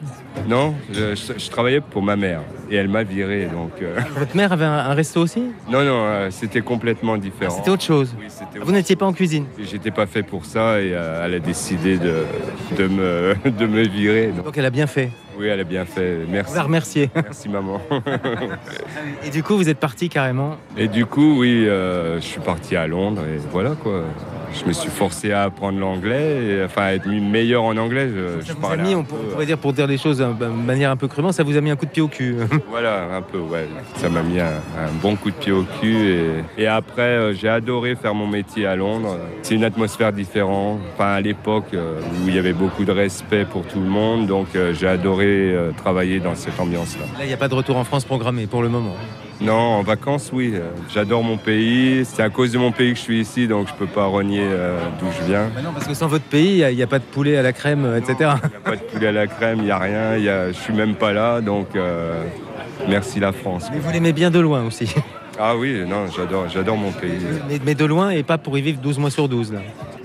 Non, je, je- je travaillais pour ma mère et elle m'a viré. Donc, euh, Votre mère avait un, un resto aussi? Non, non, euh, c'était complètement différent. C'était autre chose. Oui, Vous n'étiez pas en cuisine? J'étais pas fait pour ça et euh, elle a décidé de, de, me, de me virer. Donc, Donc elle a bien fait. oui, elle a bien fait. On Merci. va remercier. Merci maman. Et du coup, vous êtes parti carrément? Et du coup, oui, je suis parti à Londres et voilà quoi. je me suis forcé à apprendre l'anglais, et, enfin à être meilleur en anglais. Je, je Ça vous a mis, un on pourrait dire pour dire les choses de manière un peu crûment, ça vous a mis un coup de pied au cul. Voilà, un peu, ouais. Ça m'a mis un, un bon coup de pied au cul. Et, et après, euh, j'ai adoré faire mon métier à Londres. C'est une atmosphère différente. Enfin, à l'époque euh, où il y avait beaucoup de respect pour tout le monde. Donc, euh, j'ai adoré travailler dans cette ambiance-là. Là, il n'y a pas de retour en France programmé pour le moment. Non, en vacances, oui. Euh, J'adore mon pays. C'est à cause de mon pays que je suis ici, donc je peux pas renier euh, d'où je viens. Bah non, parce que sans votre pays, il n'y a, pas de poulet à la crème, euh, etc. Il n'y a pas de poulet à la crème, il n'y a rien. Y a, je suis même pas là, donc euh, merci la France. Mais vous l'aimez bien de loin aussi. Ah oui, non, j'adore, j'adore mon pays. Mais, mais de loin et pas pour y vivre 12 mois sur 12. là.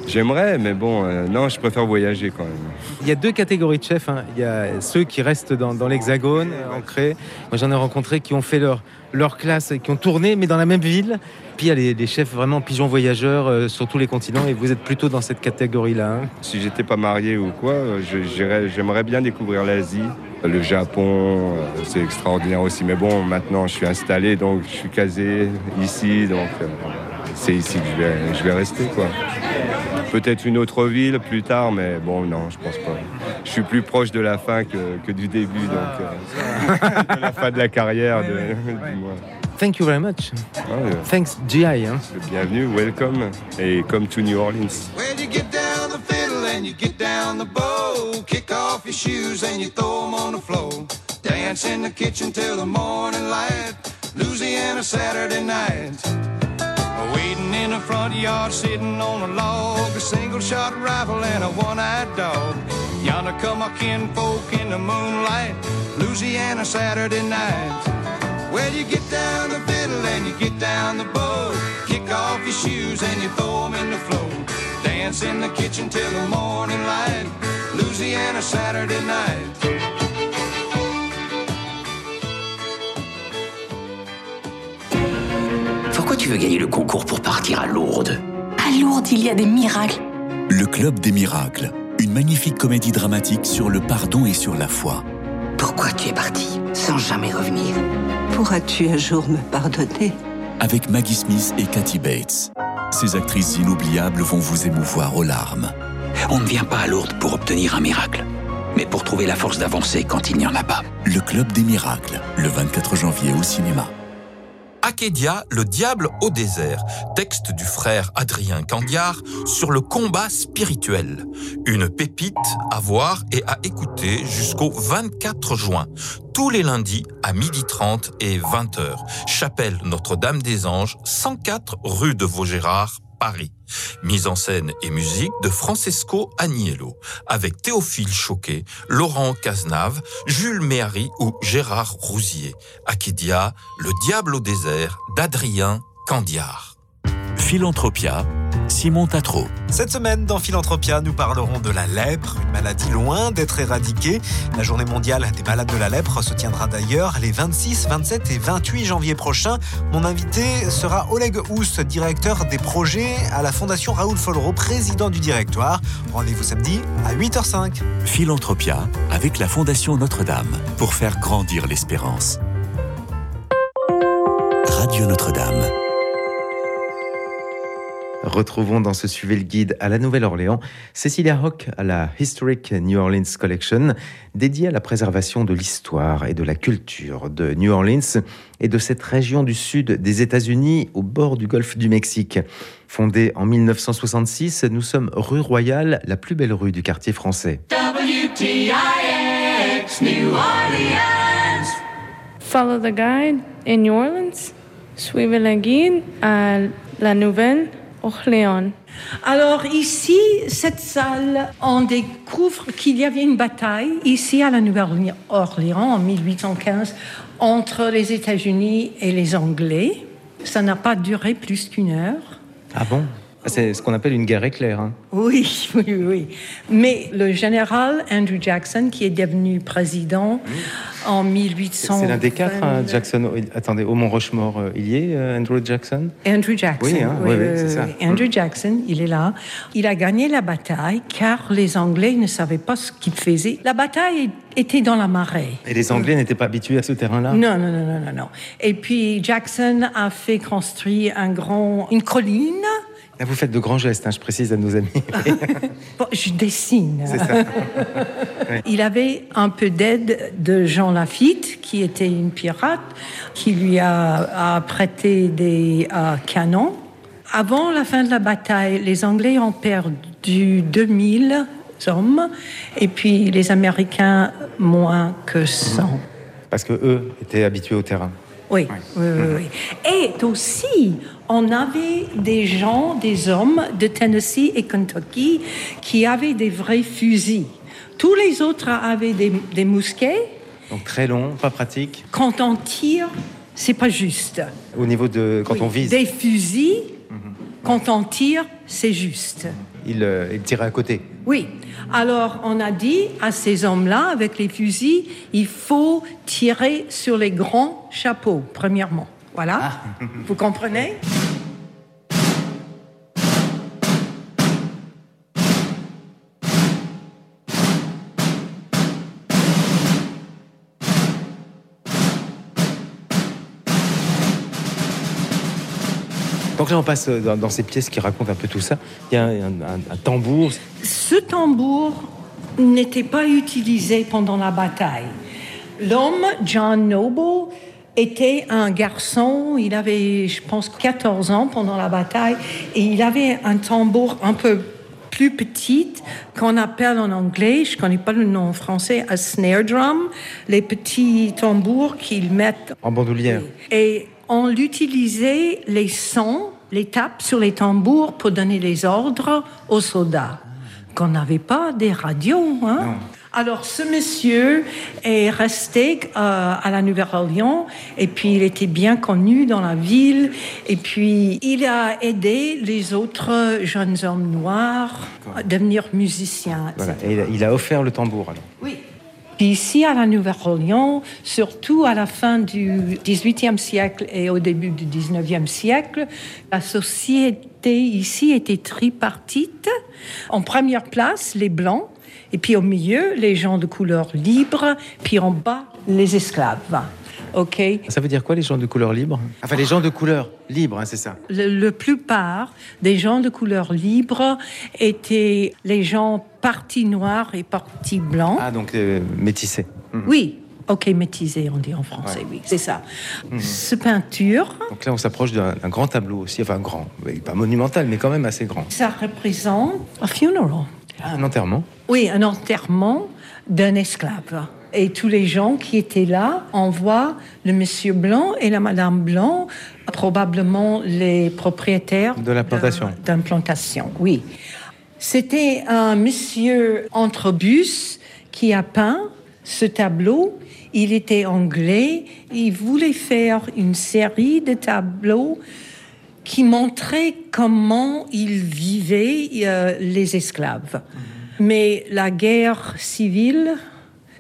J'aimerais, mais bon, euh, non, je préfère voyager quand même. Il y a deux catégories de chefs. hein. Il y a ceux qui restent dans, dans l'hexagone, euh, ancrés. Moi, j'en ai rencontré qui ont fait leur, leur classe et qui ont tourné, mais dans la même ville. Puis il y a les, les chefs vraiment pigeons voyageurs euh, sur tous les continents. Et vous êtes plutôt dans cette catégorie-là. hein. Si j'étais pas marié ou quoi, euh, j'aimerais bien découvrir l'Asie. Le Japon, euh, c'est extraordinaire aussi. Mais bon, maintenant, je suis installé, donc je suis casé ici, donc euh, c'est ici que je vais, je vais rester, quoi. Peut-être une autre ville plus tard, mais bon, non, je pense pas. Je suis plus proche de la fin que, que du début, donc euh, de la fin de la carrière. De, du moins. Thank you very much. Ah, euh, Thanks, GI. hein. bienvenue, welcome, et come to New Orleans. Well, you get down the fiddle and you get down the bow. Kick off your shoes and you throw 'em on the floor. Dance in the kitchen till the morning light. Louisiana Saturday night. Waiting in the front yard, sitting on a log. A single shot rifle and a one eyed dog. Yonder come our kinfolk in the moonlight. Louisiana Saturday night. Well, you get down the fiddle and you get down the bow. Kick off your shoes and you throw 'em in the floor. Dance in the kitchen till the morning light. Louisiana Saturday night. Pourquoi tu veux gagner le concours pour partir à Lourdes? À Lourdes, il y a des miracles. Le Club des Miracles, une magnifique comédie dramatique sur le pardon et sur la foi. Pourquoi tu es parti sans jamais revenir? Pourras-tu un jour me pardonner Avec Maggie Smith et Kathy Bates. Ces actrices inoubliables vont vous émouvoir aux larmes. On ne vient pas à Lourdes pour obtenir un miracle, mais pour trouver la force d'avancer quand il n'y en a pas. Le Club des Miracles, le 24 janvier au cinéma. Akedia, le diable au désert, texte du frère Adrien Candiard sur le combat spirituel. Une pépite à voir et à écouter jusqu'au 24 juin, tous les lundis à 12h30 et 20h. Chapelle Notre-Dame des Anges, 104 rue de Vaugirard, Paris. Mise en scène et musique de Francesco Agnello, avec Théophile Choquet, Laurent Cazenave, Jules Méhari ou Gérard Rousier. Aquidia, Le Diable au désert d'Adrien Candiard. Philanthropia, Simon Tatro. Cette semaine, dans Philanthropia, nous parlerons de la lèpre, une maladie loin d'être éradiquée. La journée mondiale des malades de la lèpre se tiendra d'ailleurs les 26, 27 et 28 janvier prochains. Mon invité sera Oleg Ous, directeur des projets à la Fondation Raoul Follereau, président du directoire. Rendez-vous samedi à 8h05. Philanthropia avec la Fondation Notre-Dame pour faire grandir l'espérance. Radio Notre-Dame. Retrouvons dans ce Suivez le guide à la Nouvelle-Orléans Cecilia Hock à la Historic New Orleans Collection, dédiée à la préservation de l'histoire et de la culture de New Orleans et de cette région du sud des États-Unis au bord du golfe du Mexique. Fondée en 1966, nous sommes rue Royale, la plus belle rue du quartier français. WTIX New Orleans. Follow the guide in New Orleans. Suivez le guide à la Nouvelle-Orléans. Alors ici, cette salle, on découvre qu'il y avait une bataille ici à la Nouvelle-Orléans en 1815 entre les États-Unis et les Anglais. Ça n'a pas duré plus qu'une heure. Ah bon? C'est ce qu'on appelle une guerre éclair. hein. Oui, oui, oui. Mais le général Andrew Jackson, qui est devenu président en 1800. C'est l'un des quatre, hein, Jackson. oh, Attendez, au Mont Rochemort, euh, il y est, euh, Andrew Jackson? Andrew Jackson. Oui, hein, oui, oui, c'est ça. Andrew Jackson, il est là. Il a gagné la bataille car les Anglais ne savaient pas ce qu'ils faisaient. La bataille était dans la marée. Et les Anglais n'étaient pas habitués à ce terrain-là? Non, non, non, non, non, non. Et puis Jackson a fait construire un grand, une colline Là, vous faites de grands gestes, hein, je précise à nos amis. Bon, je dessine. C'est ça. Il avait un peu d'aide de Jean Lafitte, qui était une pirate, qui lui a, a prêté des euh, canons. Avant la fin de la bataille, les Anglais ont perdu 2000 hommes, et puis les Américains moins que 100. Parce que eux étaient habitués au terrain. Oui, oui, oui, oui. Et aussi, on avait des gens, des hommes de Tennessee et Kentucky qui avaient des vrais fusils. Tous les autres avaient des, des mousquets. Donc très long, pas pratique. Quand on tire, c'est pas juste. Au niveau de quand on vise, Des fusils, quand on tire, c'est juste. il, euh, il tirait à côté. Oui. Alors, on a dit à ces hommes-là, avec les fusils, il faut tirer sur les grands chapeaux, premièrement. Voilà. Vous comprenez? Donc là, on passe dans, dans ces pièces qui racontent un peu tout ça. Il y a un, un- un tambour. Ce tambour n'était pas utilisé pendant la bataille. L'homme, John Noble, était un garçon, il avait, je pense, 14 ans pendant la bataille, et il avait un tambour un peu plus petit qu'on appelle en anglais, je ne connais pas le nom en français, un snare drum, les petits tambours qu'ils mettent En bandoulière. et on utilisait les sons, les tapes sur les tambours pour donner les ordres aux soldats. Qu'on n'avait pas des radios. Hein? Alors ce monsieur est resté euh, à la Nouvelle-Orléans et puis il était bien connu dans la ville et puis il a aidé les autres jeunes hommes noirs à devenir musiciens. Voilà. Et il a, il a offert le tambour. Alors. Oui. Puis ici, à la Nouvelle-Orléans, surtout à la fin du XVIIIe siècle et au début du XIXe siècle, la société ici était tripartite. En première place, les Blancs, et puis au milieu, les gens de couleur libre, puis en bas, les esclaves. OK Ça veut dire quoi les gens de couleur libre Enfin les gens de couleur libre, hein, c'est ça. le, le plupart des gens de couleur libre étaient les gens partis noirs et partis blancs. Ah donc euh, métissé. Mhm. Oui, ok, métisé, on dit en français, oui, c'est ça. Mhm. Ce peinture, Donc là on s'approche d'un grand tableau aussi, enfin grand, pas monumental mais quand même assez grand. ça représente un funeral. Ah, un enterrement. Oui, un enterrement d'un esclave. Et tous les gens qui étaient là, on voit le monsieur blanc et la madame blanc, probablement les propriétaires De la plantation. d'un- d'une plantation, oui. C'était un monsieur entrebus qui a peint ce tableau. Il était anglais. Il voulait faire une série de tableaux qui montraient comment ils vivaient, euh, les esclaves. Mais la guerre civile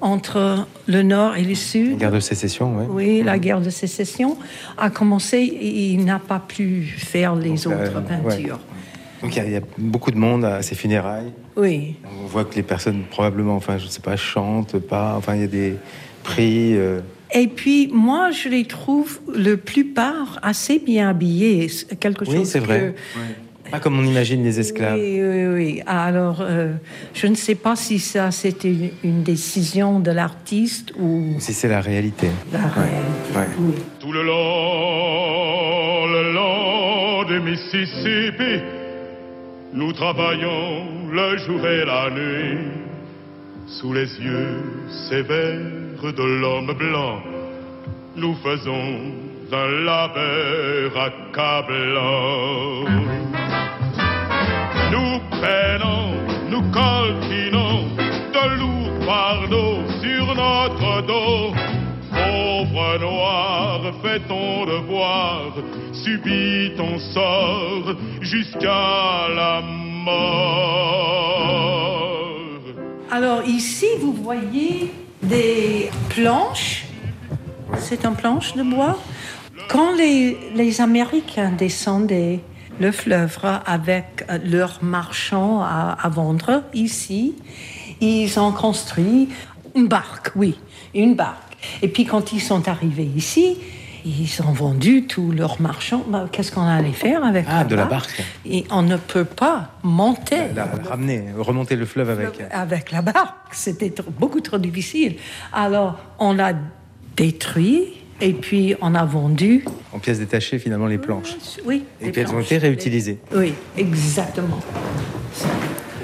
entre le Nord et le Sud, Guerre de sécession, oui. oui, la guerre de sécession a commencé et il n'a pas pu faire les autres euh, peintures. Donc il y, a- il y a beaucoup de monde à ces funérailles. Oui. On voit que les personnes probablement, enfin je sais pas, chantent pas. Enfin il y a des prix. euh, Et puis, moi, je les trouve, le plupart, assez bien habillés. Quelque Oui, chose c'est vrai. Pas comme on imagine les esclaves. Oui, oui, oui. Alors, euh, je ne sais pas si ça, c'était une, une décision de l'artiste ou Si c'est la réalité. la réalité. Ouais. Oui. Tout le long, le long du Mississippi, nous travaillons le jour et la nuit, sous les yeux sévères de l'homme blanc. Nous faisons un labeur accablant. Nous peinons, nous coltinons de lourds fardeaux sur notre dos. Pauvre noir, fais ton devoir, subis ton sort jusqu'à la mort. Alors, ici, vous voyez des planches. C'est un planche de bois. Quand les, les Américains descendaient le fleuve avec euh, leurs marchands à, à vendre ici, ils ont construit une barque, oui, une barque. Et puis quand ils sont arrivés ici, ils ont vendu tous leurs marchands. Bah, Qu'est-ce qu'on allait faire avec Ah, de la barque. Et on ne peut pas monter La- ramener, remonter le fleuve avec. avec la barque. C'était beaucoup trop difficile. Alors, on l'a détruit et puis on a vendu. En pièces détachées, finalement, les planches. Oui. Et des puis elles ont été réutilisées. Oui, exactement.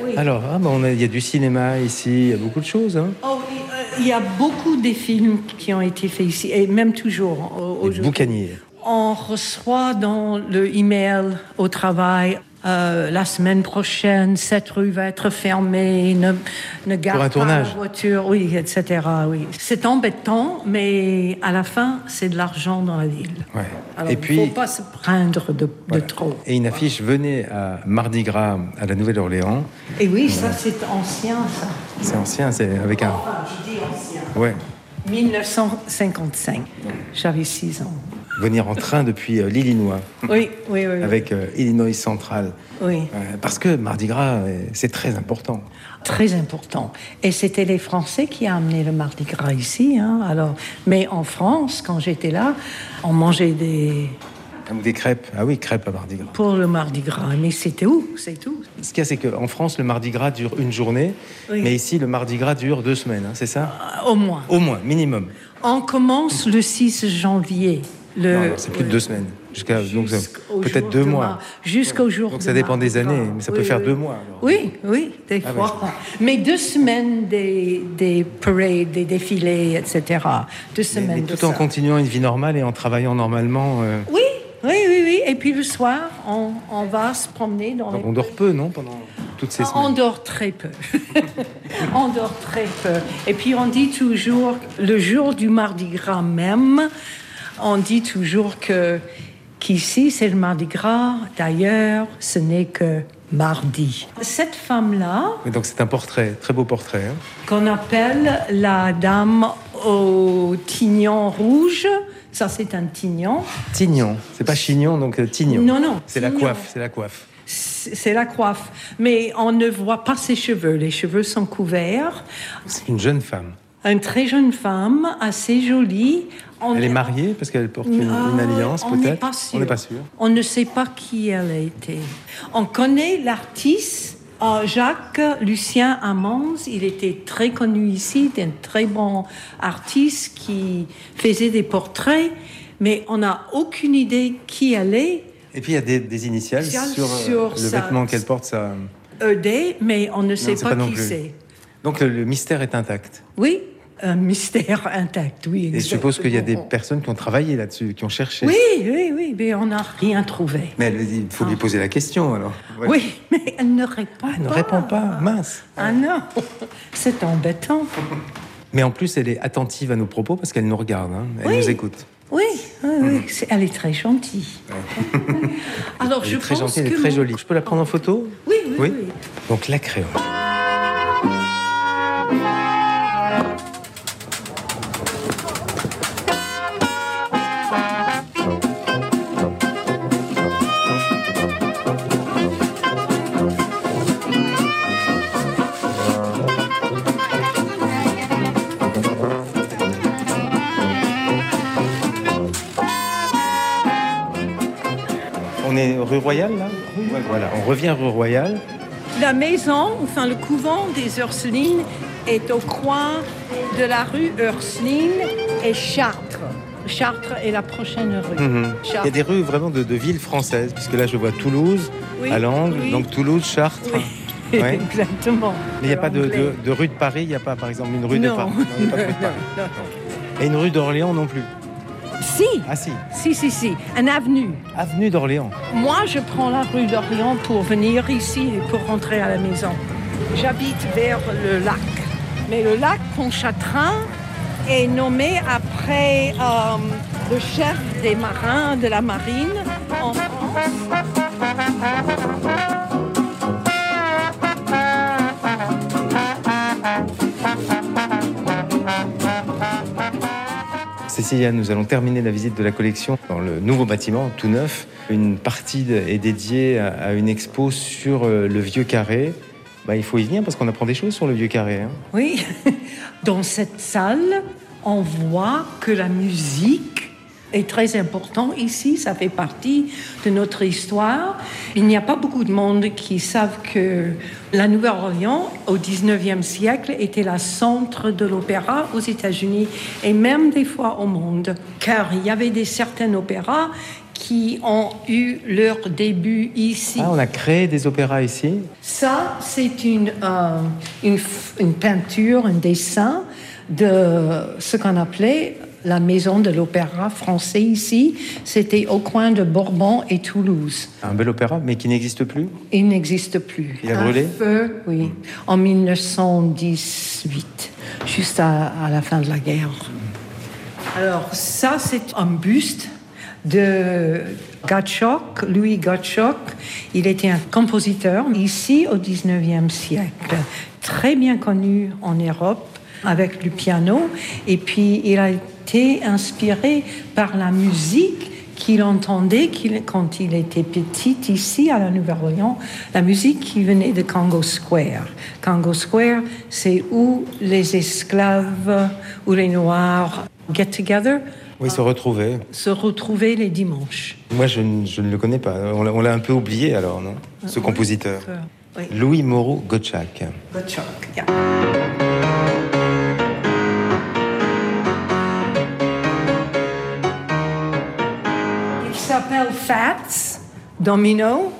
Oui. Alors, ah, bah, on a- il y a du cinéma ici, il y a beaucoup de choses. hein. Oh, euh, il y a beaucoup de films qui ont été faits ici, et même toujours au- Des aujourd'hui. boucaniers. On reçoit dans le email au travail. Euh, la semaine prochaine, cette rue va être fermée, ne, ne garde pas tournage. la voiture, oui, etc. Oui. C'est embêtant, mais à la fin, c'est de l'argent dans la ville. Ouais. Alors, Et il ne puis, faut pas se prendre de, de trop. et une affiche venez à Mardi Gras à la Nouvelle-Orléans. Et oui, ça, c'est ancien, ça. C'est ancien, c'est avec un. Enfin, je dis ancien. Ouais. 1955. J'avais 6 ans. Venir en train depuis euh, l'Illinois. Oui, oui, oui. Avec euh, Illinois Central. Oui. Euh, parce que Mardi Gras, c'est très important. Très important. Et c'était les Français qui ont amené le Mardi Gras ici. Hein, alors, mais en France, quand j'étais là, on mangeait des des crêpes. Ah oui, crêpes à Mardi Gras. pour le Mardi Gras. Mais c'était où? C'est tout. Ce qu'il y a, c'est qu'en France, le Mardi Gras dure une journée. Oui. Mais ici, le Mardi Gras dure deux semaines, hein, c'est ça? Au moins. Au moins, minimum. On commence le 6 janvier. C'est plus de deux semaines. Jusqu'à peut-être deux de mois. Jusqu'au jour Donc ça dépend des années, mais ça Oui, peut faire deux mois. alors. Oui, oui, des Ah fois. Mais deux semaines des, des parades, des défilés, etc. Deux semaines mais tout en ça. continuant une vie normale et en travaillant normalement. euh, Oui, oui, oui, oui. Et puis le soir, on, on va se promener dans donc les... on dort peu, non Pendant toutes ces On semaines. dort très peu. on dort très peu. Et puis on dit toujours, le jour du Mardi Gras même, on dit toujours que qu'ici c'est le Mardi Gras. D'ailleurs, ce n'est que mardi. Cette femme-là, donc c'est un portrait, très beau portrait. hein. qu'on appelle la dame au tignon rouge, ça c'est un tignon. Tignon, c'est pas chignon, donc euh, tignon. Non, non, C'est la coiffe, c'est la coiffe. C'est la coiffe. Mais on ne voit pas ses cheveux. Les cheveux sont couverts. C'est une jeune femme. Une très jeune femme, assez jolie. On Elle est mariée parce qu'elle porte une, une Ah, alliance, peut-être. On n'est pas sûr. On ne sait pas qui elle a été. On connaît l'artiste euh, Jacques Lucien Amans. Il était très connu ici, un très bon artiste qui faisait des portraits, mais on n'a aucune idée qui elle est. Et puis il y a des, des initiales sur, euh, sur le sa- vêtement qu'elle porte. Ça... ED, mais on ne sait pas, qui c'est. Donc le, le mystère est intact. Oui, un mystère intact, oui. Et je suppose qu'il y a des personnes qui ont travaillé là-dessus, qui ont cherché. Oui, oui, oui, mais on n'a rien trouvé. Mais elle- il faut lui poser la question alors. Ouais. Oui, mais elle ne répond Elle ne pas. répond pas, mince. Ah non, c'est embêtant. Mais en plus, elle est attentive à nos propos parce qu'elle nous regarde, hein. elle Oui. nous écoute. Oui, oui, oui, c'est- elle est très gentille. Alors, Elle je est très pense gentille, elle que est très jolie. Je peux la prendre en photo? Oui, oui, oui. Donc la créole. Là Ouais, Voilà, on revient rue Royale. La maison, enfin le couvent des Ursulines, est au coin de la rue Ursuline et Chartres. Chartres est la prochaine rue. Mhm. Il y a des rues vraiment de, de villes françaises, puisque là je vois Toulouse Oui, à l'angle, oui. donc Toulouse, Chartres. Ouais. Exactement. Mais il n'y a pas de, Anglais. de- de rue de Paris, il n'y a pas par exemple une rue de. Paris. Non, pas de Paris. Non, non. Et une rue d'Orléans non plus. Si, Ah si, si, si, si, une avenue. avenue d'Orléans. Moi, je prends la rue d'Orléans pour venir ici et pour rentrer à la maison. J'habite vers le lac. Mais le lac Pontchartrain est nommé après euh, le chef des marins de la marine en France. Cécilia, nous allons terminer la visite de la collection dans le nouveau bâtiment, tout neuf. Une partie est dédiée à, à une expo sur euh, le vieux carré. Bah, il faut y venir parce qu'on apprend des choses sur le vieux carré. hein. Oui, dans cette salle, on voit que la musique est très important ici, ça fait partie de notre histoire. Il n'y a pas beaucoup de monde qui savent que la Nouvelle-Orléans, au 19e siècle, était la centre de l'opéra aux États-Unis et même des fois au monde, car il y avait des certains opéras qui ont eu leur début ici. Ah, on a créé des opéras ici? Ça, c'est une, euh, une, une peinture, un dessin de ce qu'on appelait la maison de l'opéra français ici. C'était au coin de Bourbon et Toulouse. Un bel opéra, mais qui n'existe plus Il n'existe plus. Il a Un brûlé feu, oui, en 1918, juste à, à la fin de la guerre. Alors, ça, c'est un buste de Gottschalk, Louis Gottschalk. Il était un compositeur ici au 19e siècle, très bien connu en Europe avec le piano. Et puis, il a été inspiré par la musique qu'il entendait qu'il- quand il était petit ici à la Nouvelle-Orléans, la musique qui venait de Congo Square. Congo Square, c'est où les esclaves ou les Noirs get together, Oui, se retrouver. se retrouver les dimanches. Moi, je, ne- je ne le connais pas. On l'a- on l'a un peu oublié alors, non? Ce compositeur. Oui. Louis Moreau yeah. S'appelle Fats Domino.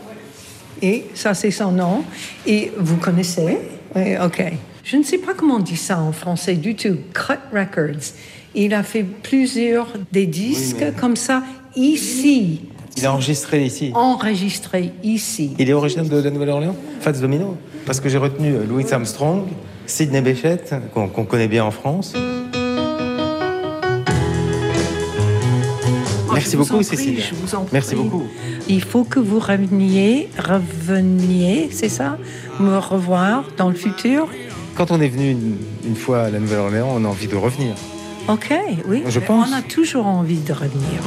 Et ça, c'est son nom. Et vous connaissez? Oui, OK. Je ne sais pas comment on dit ça en français du tout. Cut Records. Il a fait plusieurs des disques comme ça ici, Il a enregistré ici. enregistrés ici. Il est originaire de la Nouvelle-Orléans? Fats Domino Parce que j'ai retenu Louis Armstrong, Sidney Bechet, qu'on qu'on connaît bien en France. Merci je vous beaucoup, en prie, Cécile. je vous en Merci prie. beaucoup. Il faut que vous reveniez, reveniez, c'est ça? Me revoir dans le futur? Quand on est venu une, une fois à la Nouvelle-Orléans, on a envie de revenir. Ok, oui. Je mais pense. On a toujours envie de revenir.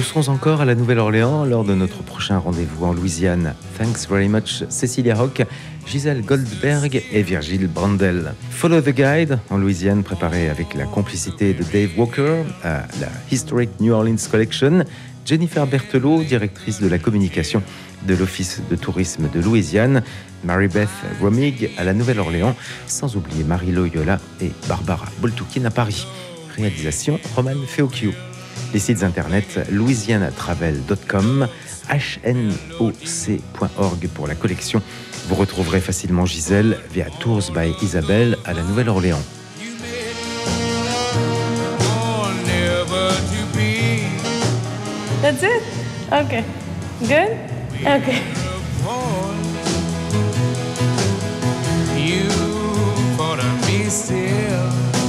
Nous serons encore à la Nouvelle-Orléans lors de notre prochain rendez-vous en Louisiane. Thanks very much, Cecilia Rock, Gisèle Goldberg et Virgile Brandel. Follow the Guide en Louisiane, préparé avec la complicité de Dave Walker à la Historic New Orleans Collection, Jennifer Berthelot, directrice de la communication de l'Office de tourisme de Louisiane, Mary-Beth Romig à la Nouvelle-Orléans, sans oublier Marie Loyola et Barbara Boltoukine à Paris. Réalisation Roman Feocchio. Les sites internet louisianatravel.com, hnoc.org pour la collection. Vous retrouverez facilement Gisèle via Tours by Isabelle à la Nouvelle-Orléans. That's it? Okay. Good? Okay. You still.